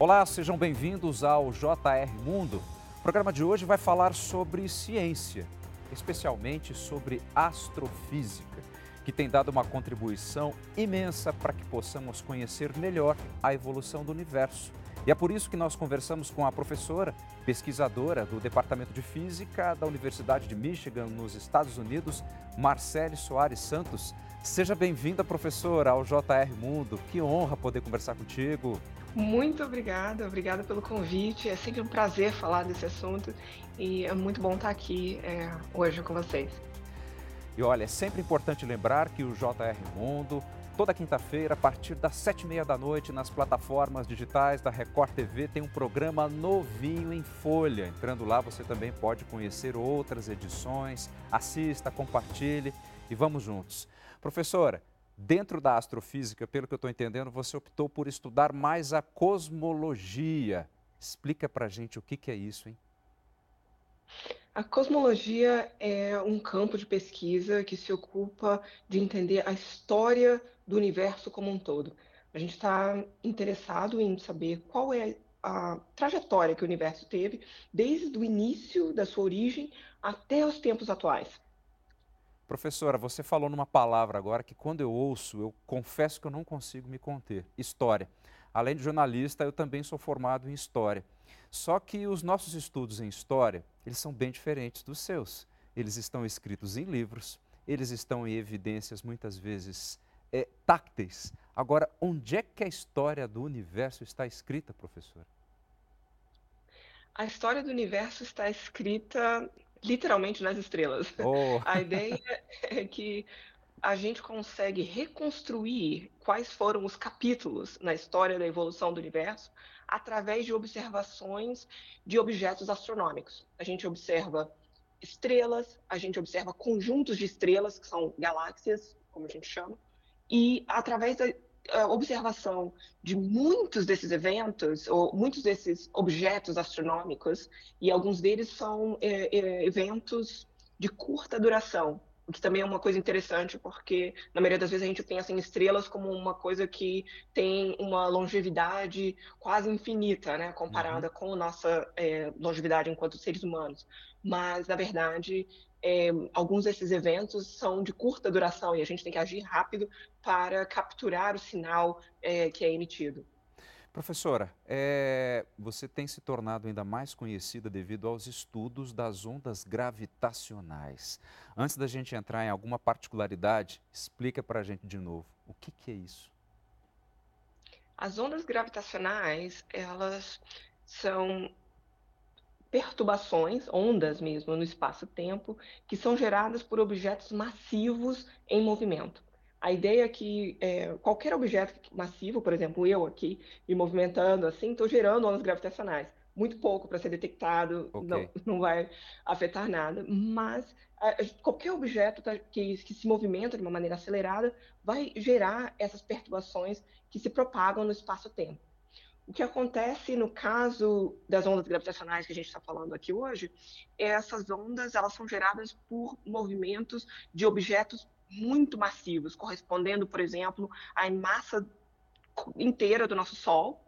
Olá, sejam bem-vindos ao JR Mundo. O programa de hoje vai falar sobre ciência, especialmente sobre astrofísica, que tem dado uma contribuição imensa para que possamos conhecer melhor a evolução do universo. E é por isso que nós conversamos com a professora, pesquisadora do Departamento de Física da Universidade de Michigan, nos Estados Unidos, Marcele Soares Santos. Seja bem-vinda, professora, ao JR Mundo. Que honra poder conversar contigo. Muito obrigada, obrigada pelo convite. É sempre um prazer falar desse assunto e é muito bom estar aqui é, hoje com vocês. E olha, é sempre importante lembrar que o JR Mundo, toda quinta-feira, a partir das sete e meia da noite, nas plataformas digitais da Record TV, tem um programa novinho em folha. Entrando lá, você também pode conhecer outras edições. Assista, compartilhe e vamos juntos. Professora, Dentro da astrofísica, pelo que eu estou entendendo, você optou por estudar mais a cosmologia. Explica para a gente o que, que é isso, hein? A cosmologia é um campo de pesquisa que se ocupa de entender a história do universo como um todo. A gente está interessado em saber qual é a trajetória que o universo teve desde o início da sua origem até os tempos atuais. Professora, você falou numa palavra agora que quando eu ouço, eu confesso que eu não consigo me conter. História. Além de jornalista, eu também sou formado em História. Só que os nossos estudos em História, eles são bem diferentes dos seus. Eles estão escritos em livros, eles estão em evidências muitas vezes é, tácteis. Agora, onde é que a história do universo está escrita, professora? A história do universo está escrita literalmente nas estrelas. Oh. A ideia é que a gente consegue reconstruir quais foram os capítulos na história da evolução do universo através de observações de objetos astronômicos. A gente observa estrelas, a gente observa conjuntos de estrelas, que são galáxias, como a gente chama, e através da observação de muitos desses eventos, ou muitos desses objetos astronômicos, e alguns deles são é, é, eventos de curta duração, o que também é uma coisa interessante, porque na maioria das vezes a gente pensa em estrelas como uma coisa que tem uma longevidade quase infinita, né, comparada uhum. com a nossa é, longevidade enquanto seres humanos. Mas, na verdade, é, alguns desses eventos são de curta duração e a gente tem que agir rápido para capturar o sinal é, que é emitido. Professora, é, você tem se tornado ainda mais conhecida devido aos estudos das ondas gravitacionais. Antes da gente entrar em alguma particularidade, explica para a gente de novo, o que, que é isso? As ondas gravitacionais, elas são perturbações, ondas mesmo, no espaço-tempo, que são geradas por objetos massivos em movimento. A ideia é que é, qualquer objeto massivo, por exemplo, eu aqui me movimentando assim, estou gerando ondas gravitacionais. Muito pouco para ser detectado, okay. não, não vai afetar nada, mas qualquer objeto que, que se movimenta de uma maneira acelerada vai gerar essas perturbações que se propagam no espaço-tempo. O que acontece no caso das ondas gravitacionais que a gente está falando aqui hoje, é essas ondas elas são geradas por movimentos de objetos muito massivos, correspondendo, por exemplo, à massa inteira do nosso Sol,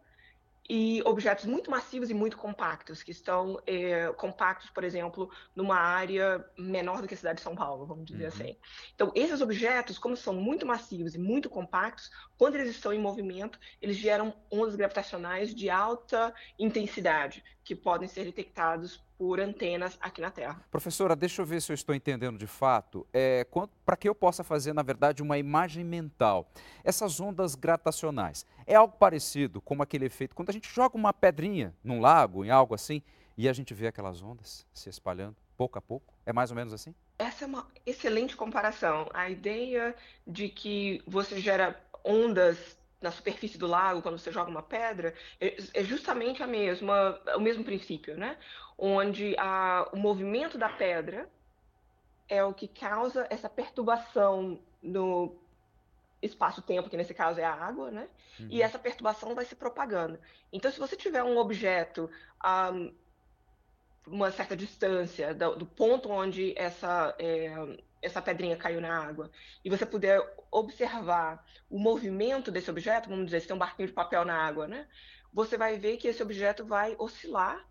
e objetos muito massivos e muito compactos, que estão é, compactos, por exemplo, numa área menor do que a cidade de São Paulo, vamos dizer uhum. assim. Então, esses objetos, como são muito massivos e muito compactos, quando eles estão em movimento, eles geram ondas gravitacionais de alta intensidade, que podem ser detectados por antenas aqui na Terra. Professora, deixa eu ver se eu estou entendendo de fato. É, Para que eu possa fazer, na verdade, uma imagem mental, essas ondas gravitacionais, é algo parecido com aquele efeito quando a gente joga uma pedrinha num lago, em algo assim, e a gente vê aquelas ondas se espalhando pouco a pouco? É mais ou menos assim? Essa é uma excelente comparação. A ideia de que você gera ondas na superfície do lago, quando você joga uma pedra, é, é justamente a mesma, o mesmo princípio, né? Onde a, o movimento da pedra é o que causa essa perturbação no espaço-tempo, que nesse caso é a água, né? Uhum. E essa perturbação vai se propagando. Então, se você tiver um objeto a uma certa distância do, do ponto onde essa é, essa pedrinha caiu na água, e você puder observar o movimento desse objeto, vamos dizer, se tem um barquinho de papel na água, né? Você vai ver que esse objeto vai oscilar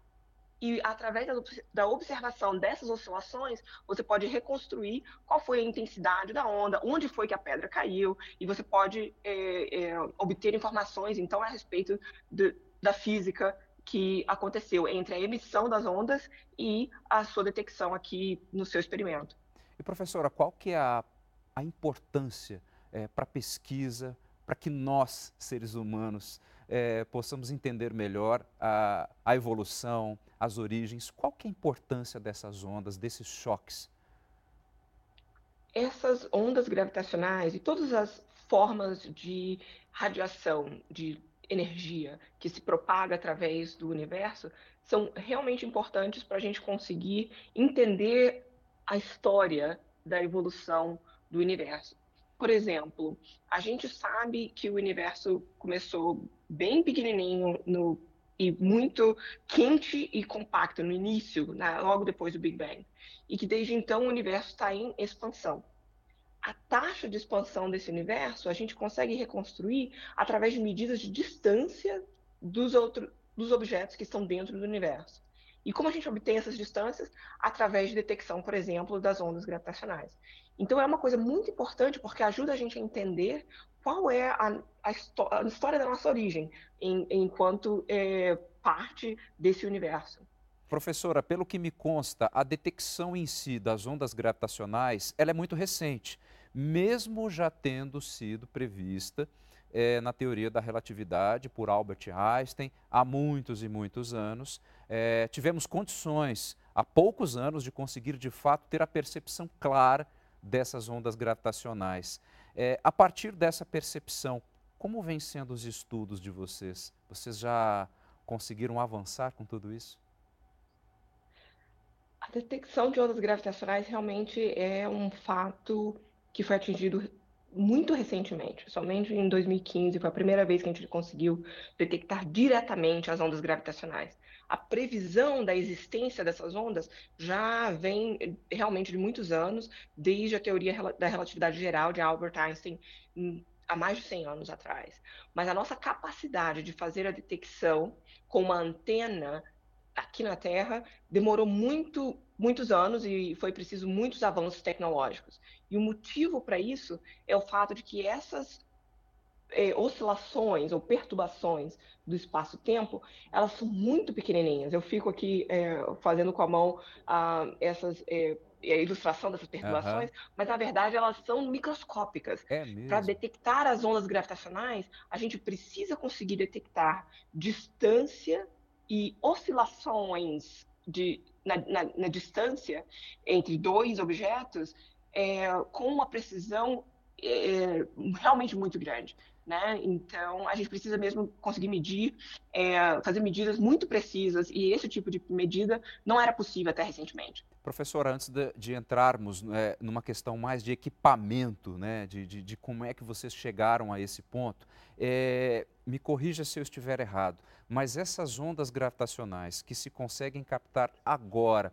e através da observação dessas oscilações, você pode reconstruir qual foi a intensidade da onda, onde foi que a pedra caiu, e você pode é, é, obter informações, então, a respeito de, da física que aconteceu entre a emissão das ondas e a sua detecção aqui no seu experimento. E professora, qual que é a, a importância é, para a pesquisa, para que nós, seres humanos, é, possamos entender melhor a, a evolução, as origens? Qual que é a importância dessas ondas, desses choques? Essas ondas gravitacionais e todas as formas de radiação, de energia que se propaga através do universo são realmente importantes para a gente conseguir entender a história da evolução do universo. Por exemplo, a gente sabe que o universo começou bem pequenininho no, e muito quente e compacto no início, né, logo depois do Big Bang, e que desde então o universo está em expansão. A taxa de expansão desse universo a gente consegue reconstruir através de medidas de distância dos, outros, dos objetos que estão dentro do universo. E como a gente obtém essas distâncias? Através de detecção, por exemplo, das ondas gravitacionais. Então é uma coisa muito importante porque ajuda a gente a entender qual é a, a, a história da nossa origem em, enquanto é, parte desse universo. Professora, pelo que me consta, a detecção em si das ondas gravitacionais ela é muito recente, mesmo já tendo sido prevista é, na teoria da relatividade por Albert Einstein há muitos e muitos anos. É, tivemos condições há poucos anos de conseguir de fato ter a percepção clara dessas ondas gravitacionais. É, a partir dessa percepção, como vem sendo os estudos de vocês? Vocês já conseguiram avançar com tudo isso? A detecção de ondas gravitacionais realmente é um fato que foi atingido muito recentemente, somente em 2015 foi a primeira vez que a gente conseguiu detectar diretamente as ondas gravitacionais. A previsão da existência dessas ondas já vem realmente de muitos anos, desde a teoria da relatividade geral de Albert Einstein hum, há mais de 100 anos atrás. Mas a nossa capacidade de fazer a detecção com uma antena aqui na Terra demorou muito, muitos anos e foi preciso muitos avanços tecnológicos. E o motivo para isso é o fato de que essas é, oscilações ou perturbações do espaço-tempo, elas são muito pequenininhas. Eu fico aqui é, fazendo com a mão ah, essas é, a ilustração dessas perturbações, uhum. mas na verdade elas são microscópicas. É Para detectar as ondas gravitacionais, a gente precisa conseguir detectar distância e oscilações de, na, na, na distância entre dois objetos é, com uma precisão é, realmente muito grande. Né? Então, a gente precisa mesmo conseguir medir, é, fazer medidas muito precisas, e esse tipo de medida não era possível até recentemente. Professora, antes de, de entrarmos é, numa questão mais de equipamento, né, de, de, de, como é que vocês chegaram a esse ponto, é, me corrija se eu estiver errado, mas essas ondas gravitacionais que se conseguem captar agora,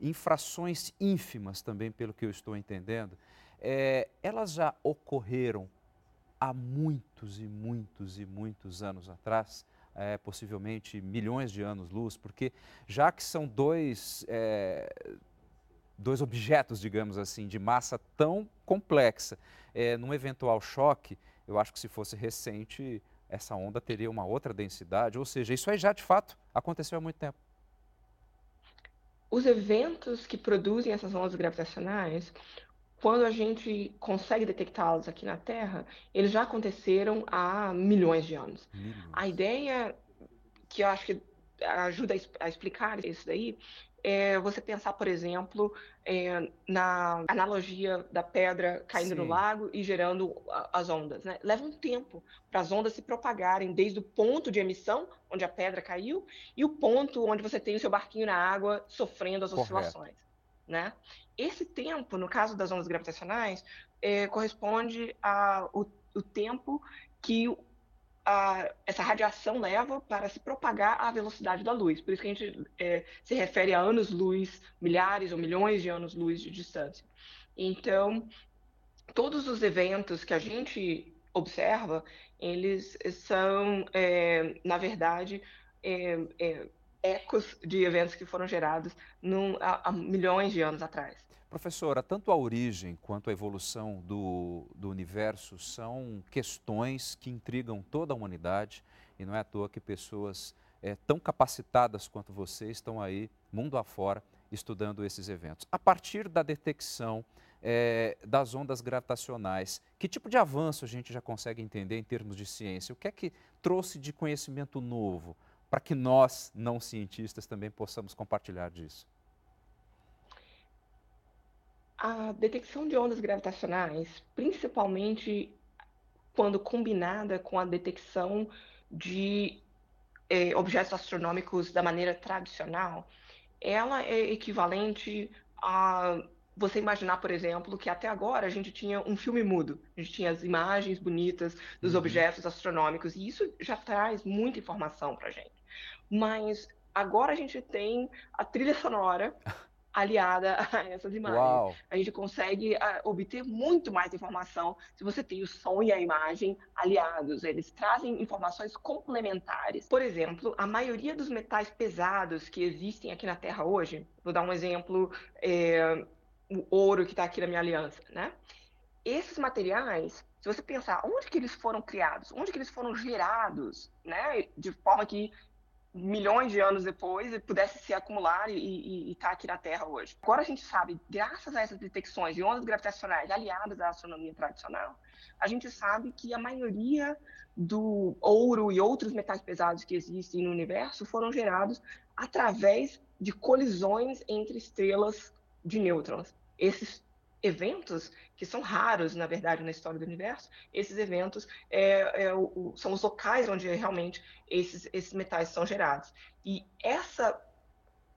em frações ínfimas também, pelo que eu estou entendendo, é, elas já ocorreram há muitos e muitos e muitos anos atrás, é, possivelmente milhões de anos-luz, porque já que são dois, é, dois objetos, digamos assim, de massa tão complexa, é, num eventual choque, eu acho que se fosse recente, essa onda teria uma outra densidade, ou seja, isso aí já de fato aconteceu há muito tempo. Os eventos que produzem essas ondas gravitacionais quando a gente consegue detectá-los aqui na Terra, eles já aconteceram há milhões de anos. A ideia que eu acho que ajuda a explicar isso daí é você pensar, por exemplo, é, na analogia da pedra caindo Sim. no lago e gerando as ondas. Né? Leva um tempo para as ondas se propagarem desde o ponto de emissão, onde a pedra caiu, e o ponto onde você tem o seu barquinho na água sofrendo as Correto. oscilações. Né? Esse tempo, no caso das ondas gravitacionais, é, corresponde ao tempo que a, essa radiação leva para se propagar à velocidade da luz. Por isso que a gente é, se refere a anos-luz, milhares ou milhões de anos-luz de distância. Então, todos os eventos que a gente observa, eles são, é, na verdade, é, é, ecos de eventos que foram gerados num, há, há, milhões de anos atrás. Professora, tanto a origem quanto a evolução do, do universo são questões que intrigam toda a humanidade e não é à toa que pessoas é, tão capacitadas quanto você estão aí, mundo afora, estudando esses eventos. A partir da detecção é, das ondas gravitacionais. Que tipo de avanço a gente já consegue entender em termos de ciência? O que é que trouxe de conhecimento novo para que nós, não cientistas, também possamos compartilhar disso? A detecção de ondas gravitacionais, principalmente quando combinada com a detecção de eh, objetos astronômicos da maneira tradicional, ela é equivalente a você imaginar, por exemplo, que até agora a gente tinha um filme mudo, a gente tinha as imagens bonitas dos uhum. objetos astronômicos, e isso já traz muita informação para a gente. Mas agora a gente tem a trilha sonora aliada a essas imagens. Uau. A gente consegue uh, obter muito mais informação se você tem o som e a imagem aliados. Eles trazem informações complementares. Por exemplo, a maioria dos metais pesados que existem aqui na Terra hoje, vou dar um exemplo, é, o ouro que está aqui na minha aliança, né? Esses materiais, se você pensar onde que eles foram criados, onde que eles foram gerados, né? De forma que milhões de anos depois pudesse se acumular e estar tá aqui na Terra hoje. Agora a gente sabe, graças a essas detecções de ondas gravitacionais aliadas à astronomia tradicional, a gente sabe que a maioria do ouro e outros metais pesados que existem no universo foram gerados através de colisões entre estrelas de nêutrons. Esses eventos, que são raros, na verdade, na história do universo, esses eventos é, é, o, são os locais onde realmente esses, esses metais são gerados. E essa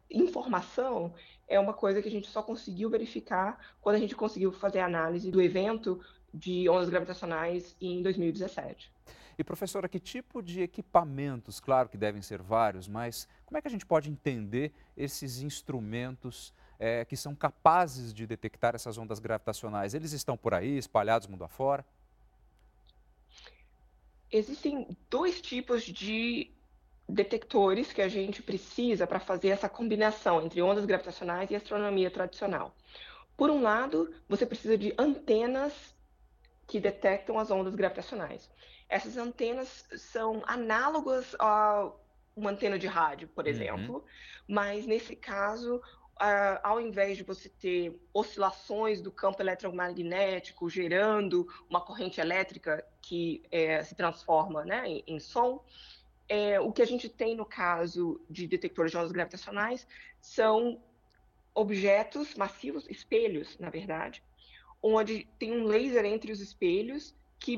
informação é uma coisa que a gente só conseguiu verificar quando a gente conseguiu fazer a análise do evento de ondas gravitacionais em 2017. E professora, que tipo de equipamentos, claro que devem ser vários, mas como é que a gente pode entender esses instrumentos é, que são capazes de detectar essas ondas gravitacionais? Eles estão por aí, espalhados mundo afora? Existem dois tipos de detectores que a gente precisa para fazer essa combinação entre ondas gravitacionais e astronomia tradicional. Por um lado, você precisa de antenas que detectam as ondas gravitacionais. Essas antenas são análogas a uma antena de rádio, por uhum. exemplo, uhum. mas nesse caso ao invés de você ter oscilações do campo eletromagnético gerando uma corrente elétrica que é, se transforma né, em, em som, é, o que a gente tem no caso de detectores de ondas gravitacionais são objetos massivos, espelhos, na verdade, onde tem um laser entre os espelhos que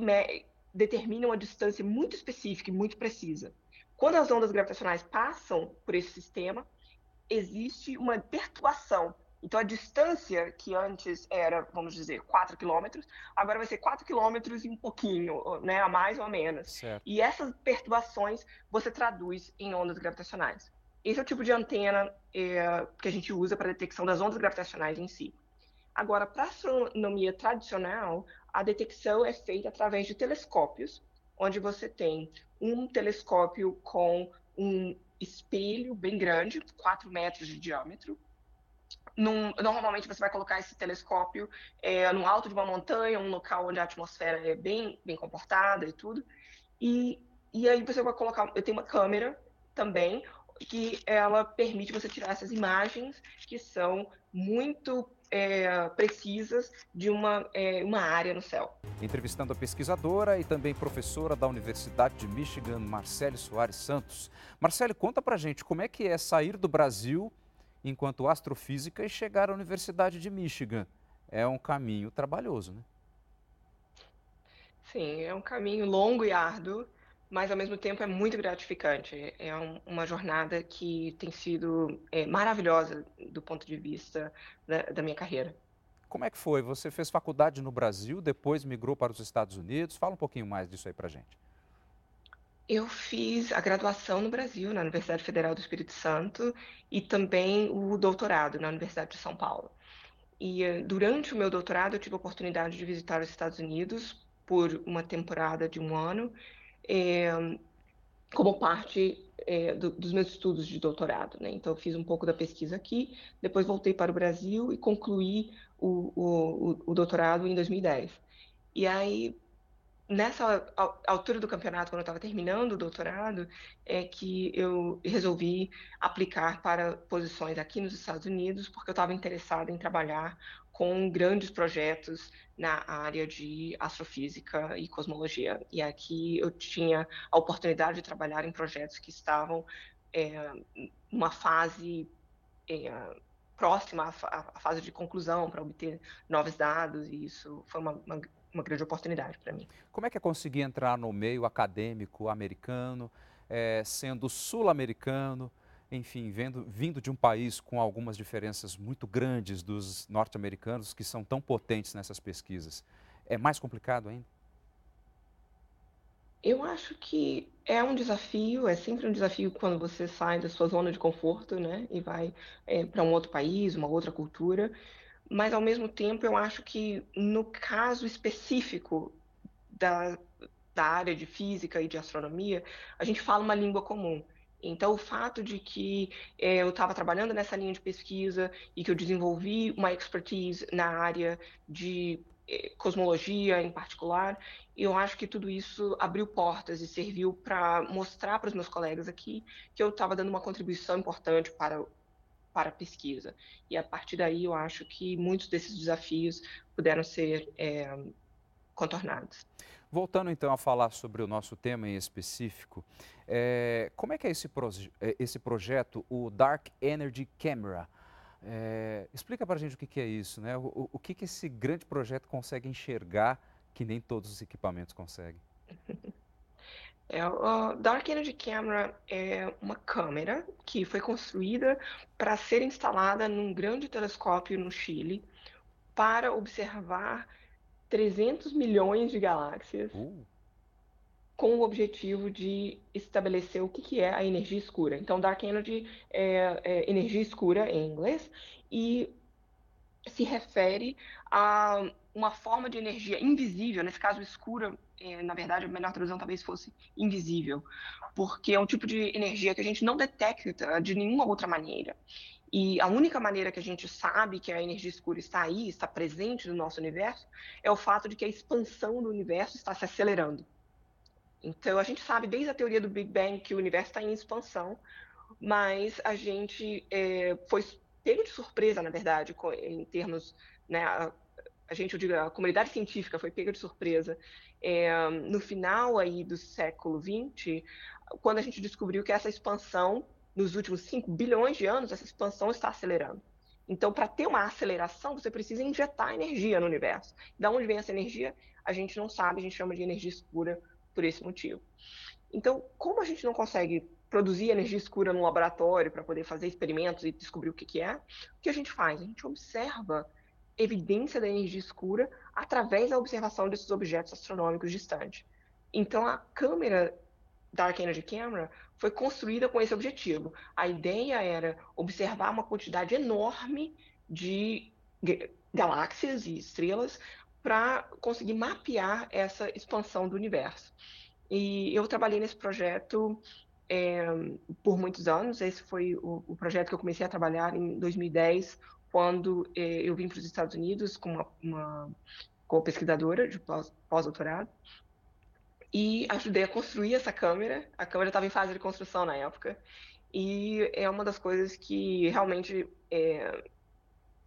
determina uma distância muito específica e muito precisa. Quando as ondas gravitacionais passam por esse sistema, existe uma perturbação. Então, a distância que antes era, vamos dizer, 4 quilômetros, agora vai ser 4 quilômetros e um pouquinho, né, a mais ou a menos. Certo. E essas perturbações você traduz em ondas gravitacionais. Esse é o tipo de antena é, que a gente usa para detecção das ondas gravitacionais em si. Agora, para a astronomia tradicional, a detecção é feita através de telescópios, onde você tem um telescópio com um espelho bem grande, 4 metros de diâmetro. Num, normalmente você vai colocar esse telescópio é, no alto de uma montanha, um local onde a atmosfera é bem, bem comportada e tudo. E, e aí você vai colocar, eu tenho uma câmera também, que ela permite você tirar essas imagens que são muito é, precisas de uma, é, uma área no céu. Entrevistando a pesquisadora e também professora da Universidade de Michigan, Marcele Soares Santos. Marcele, conta pra gente como é que é sair do Brasil enquanto astrofísica e chegar à Universidade de Michigan. É um caminho trabalhoso, né? Sim, é um caminho longo e árduo mas ao mesmo tempo é muito gratificante. É um, uma jornada que tem sido é, maravilhosa do ponto de vista da, da, minha carreira. Como é que foi? Você fez faculdade no Brasil, depois migrou para os Estados Unidos. Fala um pouquinho mais disso aí para gente. Eu fiz a graduação no Brasil, na Universidade Federal do Espírito Santo, e também o doutorado na Universidade de São Paulo. E eh, durante o meu doutorado eu tive a oportunidade de visitar os Estados Unidos por uma temporada de um ano, é, como parte é, do, dos meus estudos de doutorado. Né? Então, eu fiz um pouco da pesquisa aqui, depois voltei para o Brasil e concluí o, o, o doutorado em 2010. E aí, nessa altura do campeonato, quando eu estava terminando o doutorado, é que eu resolvi aplicar para posições aqui nos Estados Unidos, porque eu estava interessada em trabalhar com grandes projetos na área de astrofísica e cosmologia. E aqui eu tinha a oportunidade de trabalhar em projetos que estavam é, numa fase é, próxima à, à, fase de conclusão para obter novos dados, e isso foi uma, uma, uma grande oportunidade para mim. Como é que é conseguir entrar no meio acadêmico americano, é, sendo sul-americano? Enfim, vendo, vindo de um país com algumas diferenças muito grandes dos norte-americanos, que são tão potentes nessas pesquisas, é mais complicado ainda? Eu acho que é um desafio, é sempre um desafio quando você sai da sua zona de conforto, né, e vai é, para um outro país, uma outra cultura, mas ao mesmo tempo eu acho que no caso específico da, da área de física e de astronomia, a gente fala uma língua comum. Então, o fato de que é, eu estava trabalhando nessa linha de pesquisa e que eu desenvolvi uma expertise na área de é, cosmologia em particular, eu acho que tudo isso abriu portas e serviu para mostrar para os meus colegas aqui que eu estava dando uma contribuição importante para para a pesquisa. E a partir daí eu acho que muitos desses desafios puderam ser é, contornados. Voltando então a falar sobre o nosso tema em específico, é, como é que é esse, proje é, esse projeto, o Dark Energy Camera? É, explica para a gente o que, que, é isso, né? O, o que, que esse grande projeto consegue enxergar que nem todos os equipamentos conseguem? É, o Dark Energy Camera é uma câmera que foi construída para ser instalada num grande telescópio no Chile para observar 300 milhões de galáxias uh. com o objetivo de estabelecer o que, que é a energia escura. Então, Dark Energy é, é energia escura em inglês e se refere a uma forma de energia invisível, nesse caso escura, é, na verdade a melhor tradução talvez fosse invisível, porque é um tipo de energia que a gente não detecta de nenhuma outra maneira. E a única maneira que a gente sabe que a energia escura está aí, está presente no nosso universo, é o fato de que a expansão do universo está se acelerando. Então, a gente sabe desde a teoria do Big Bang que o universo está em expansão, mas a gente é, foi pego de surpresa, na verdade, em termos, né, a, a gente, eu digo, a comunidade científica foi pega de surpresa é, no final aí do século XX, quando a gente descobriu que essa expansão nos últimos 5 bilhões de anos, essa expansão está acelerando. Então, para ter uma aceleração, você precisa injetar energia no universo. Da onde vem essa energia? A gente não sabe, a gente chama de energia escura por esse motivo. Então, como a gente não consegue produzir energia escura no laboratório para poder fazer experimentos e descobrir o que, que é, o que a gente faz? A gente observa evidência da energia escura através da observação desses objetos astronômicos distantes. Então, a câmera Dark Energy Camera foi construída com esse objetivo. A ideia era observar uma quantidade enorme de galáxias e estrelas para conseguir mapear essa expansão do universo. E eu trabalhei nesse projeto é, por muitos anos. Esse foi o, o, projeto que eu comecei a trabalhar em 2010, quando é, eu vim para os Estados Unidos com uma, uma como pesquisadora de pós-doutorado. Pós e ajudei a construir essa câmera. A câmera estava em fase de construção na época. E é uma das coisas que realmente é,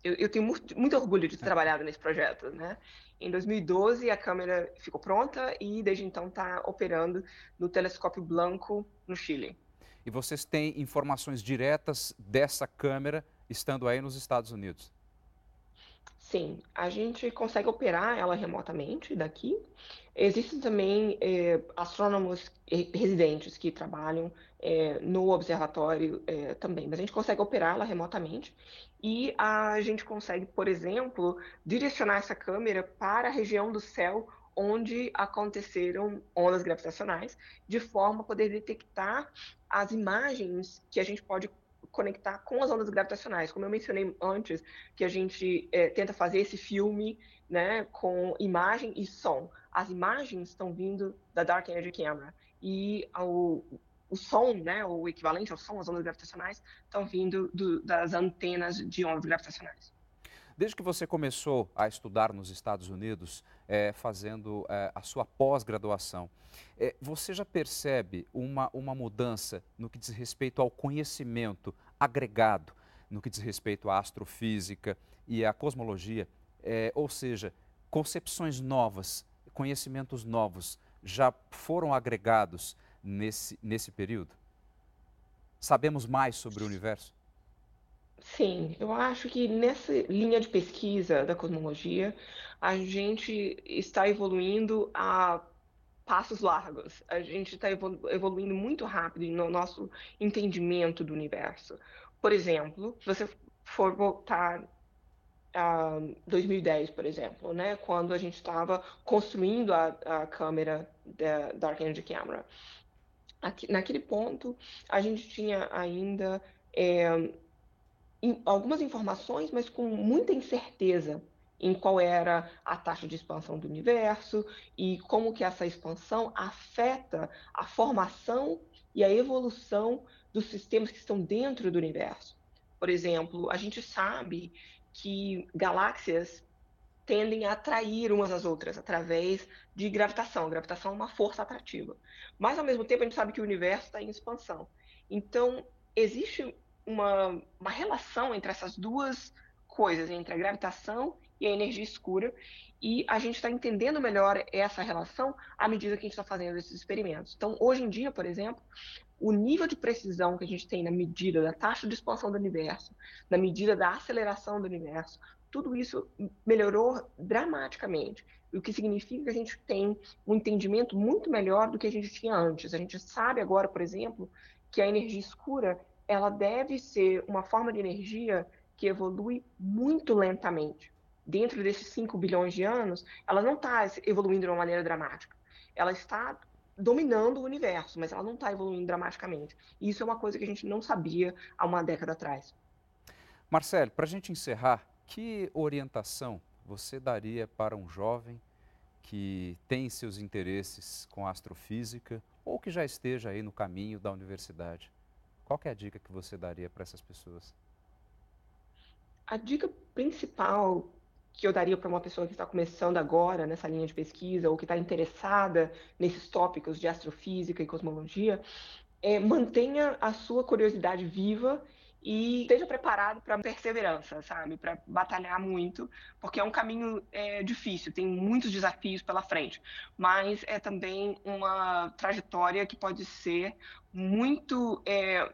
eu, eu, tenho muito, muito, orgulho de ter trabalhado nesse projeto. Né? Em 2012, a câmera ficou pronta e desde então está operando no telescópio Blanco, no Chile. E vocês têm informações diretas dessa câmera estando aí nos Estados Unidos? Sim, a gente consegue operar ela remotamente daqui. Existem também é, astrônomos residentes que trabalham é, no observatório é, também, mas a gente consegue operar ela remotamente e a gente consegue, por exemplo, direcionar essa câmera para a região do céu onde aconteceram ondas gravitacionais, de forma a poder detectar as imagens que a gente pode conectar com as ondas gravitacionais. Como eu mencionei antes, que a gente é, tenta fazer esse filme né, com imagem e som. As imagens estão vindo da Dark Energy Camera e o, o som, né, o equivalente ao som, as ondas gravitacionais, estão vindo do, das antenas de ondas gravitacionais. Desde que você começou a estudar nos Estados Unidos, é, fazendo é, a sua pós-graduação, é, você já percebe uma, uma mudança no que diz respeito ao conhecimento agregado, no que diz respeito à astrofísica e à cosmologia? ou seja, concepções novas, conhecimentos novos já foram agregados nesse, nesse período? Sabemos mais sobre o universo? Sim, eu acho que nessa linha de pesquisa da cosmologia, a gente está evoluindo a passos largos. A gente está evoluindo muito rápido no nosso entendimento do universo. Por exemplo, se você for voltar a 2010, por exemplo, né, quando a gente estava construindo a, a câmera da Dark Energy Camera. Aqui, naquele ponto, a gente tinha ainda é, algumas informações, mas com muita incerteza em qual era a taxa de expansão do universo e como que essa expansão afeta a formação e a evolução dos sistemas que estão dentro do universo. Por exemplo, a gente sabe que galáxias tendem a atrair umas às outras através de gravitação. A gravitação é uma força atrativa. Mas, ao mesmo tempo, a gente sabe que o universo está em expansão. Então, existe uma, uma relação entre essas duas coisas, entre a gravitação e a energia escura, e a gente está entendendo melhor essa relação à medida que a gente está fazendo esses experimentos. Então, hoje em dia, por exemplo, o nível de precisão que a gente tem na medida da taxa de expansão do universo, na medida da aceleração do universo, tudo isso melhorou dramaticamente. O que significa que a gente tem um entendimento muito melhor do que a gente tinha antes. A gente sabe agora, por exemplo, que a energia escura ela deve ser uma forma de energia que evolui muito lentamente. Dentro desses 5 bilhões de anos, ela não está evoluindo de uma maneira dramática. Ela está dominando o universo, mas ela não está evoluindo dramaticamente. E isso é uma coisa que a gente não sabia há uma década atrás. Marcelo, para a gente encerrar, que orientação você daria para um jovem que tem seus interesses com astrofísica ou que já esteja aí no caminho da universidade? Qual é a dica que você daria para essas pessoas? A dica principal que eu daria para uma pessoa que está começando agora nessa linha de pesquisa ou que está interessada nesses tópicos de astrofísica e cosmologia é mantenha a sua curiosidade viva e esteja preparado para perseverança, sabe? Para batalhar muito, porque é um caminho é, difícil, tem muitos desafios pela frente, mas é também uma trajetória que pode ser muito é,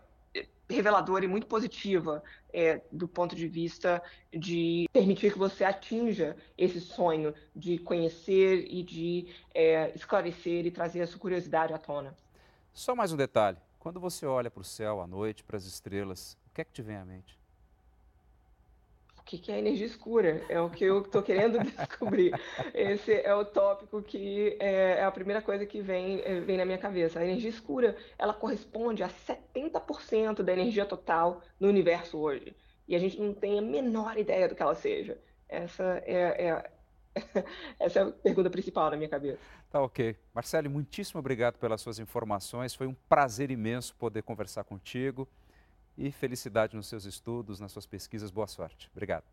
reveladora e muito positiva é, do ponto de vista de permitir que você atinja esse sonho de conhecer e de é, esclarecer e trazer a sua curiosidade à tona. Só mais um detalhe: quando você olha para o céu à noite, para as estrelas, o que é que te vem à mente? O que é energia escura? É o que eu estou querendo descobrir. Esse é o tópico que é, é a primeira coisa que vem, é, vem na minha cabeça. A energia escura, ela corresponde a 70% da energia total no universo hoje. E a gente não tem a menor ideia do que ela seja. Essa é, é essa é a pergunta principal na minha cabeça. Tá ok. Marcelo, muitíssimo obrigado pelas suas informações. Foi um prazer imenso poder conversar contigo e felicidade nos seus estudos, nas suas pesquisas. Boa sorte. Obrigado.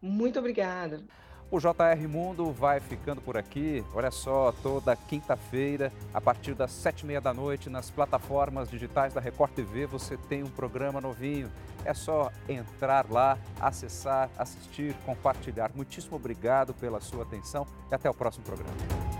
Muito obrigada. O JR Mundo vai ficando por aqui. Olha só, toda quinta-feira, a partir das sete e meia da noite, nas plataformas digitais da Record TV, você tem um programa novinho. É só entrar lá, acessar, assistir, compartilhar. Muitíssimo obrigado pela sua atenção e até o próximo programa.